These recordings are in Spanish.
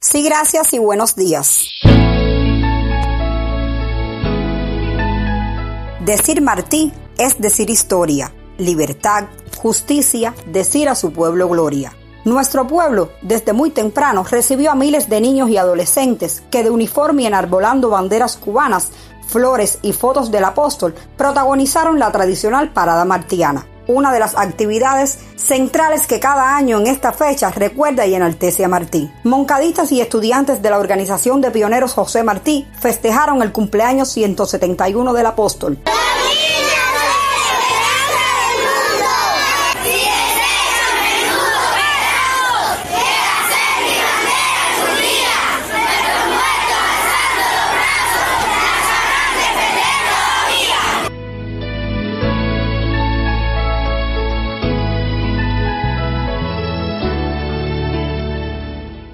Sí, gracias y buenos días. Decir Martí es decir historia, libertad, justicia, decir a su pueblo gloria. Nuestro pueblo, desde muy temprano, recibió a miles de niños y adolescentes que de uniforme y enarbolando banderas cubanas, flores y fotos del apóstol, protagonizaron la tradicional parada martiana una de las actividades centrales que cada año en esta fecha recuerda y enaltece a Martí. Moncadistas y estudiantes de la Organización de Pioneros José Martí festejaron el cumpleaños 171 del apóstol.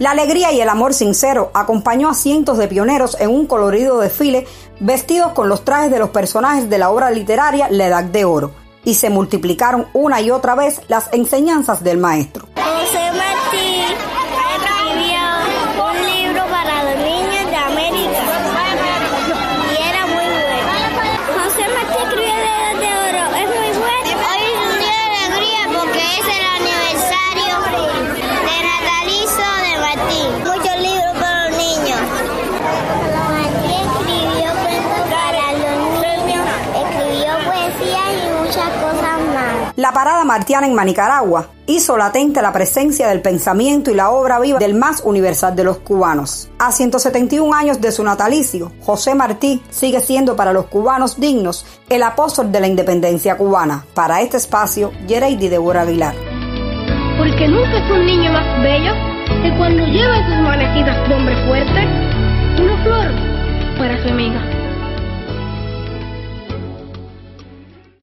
La alegría y el amor sincero acompañó a cientos de pioneros en un colorido desfile vestidos con los trajes de los personajes de la obra literaria La Edad de Oro, y se multiplicaron una y otra vez las enseñanzas del maestro. La parada martiana en Manicaragua hizo latente la presencia del pensamiento y la obra viva del más universal de los cubanos. A 171 años de su natalicio, José Martí sigue siendo para los cubanos dignos el apóstol de la independencia cubana. Para este espacio, Yereidi Deborah Aguilar. Porque nunca es un niño más bello que cuando lleva sus manecitas de hombre fuerte una flor para su amiga.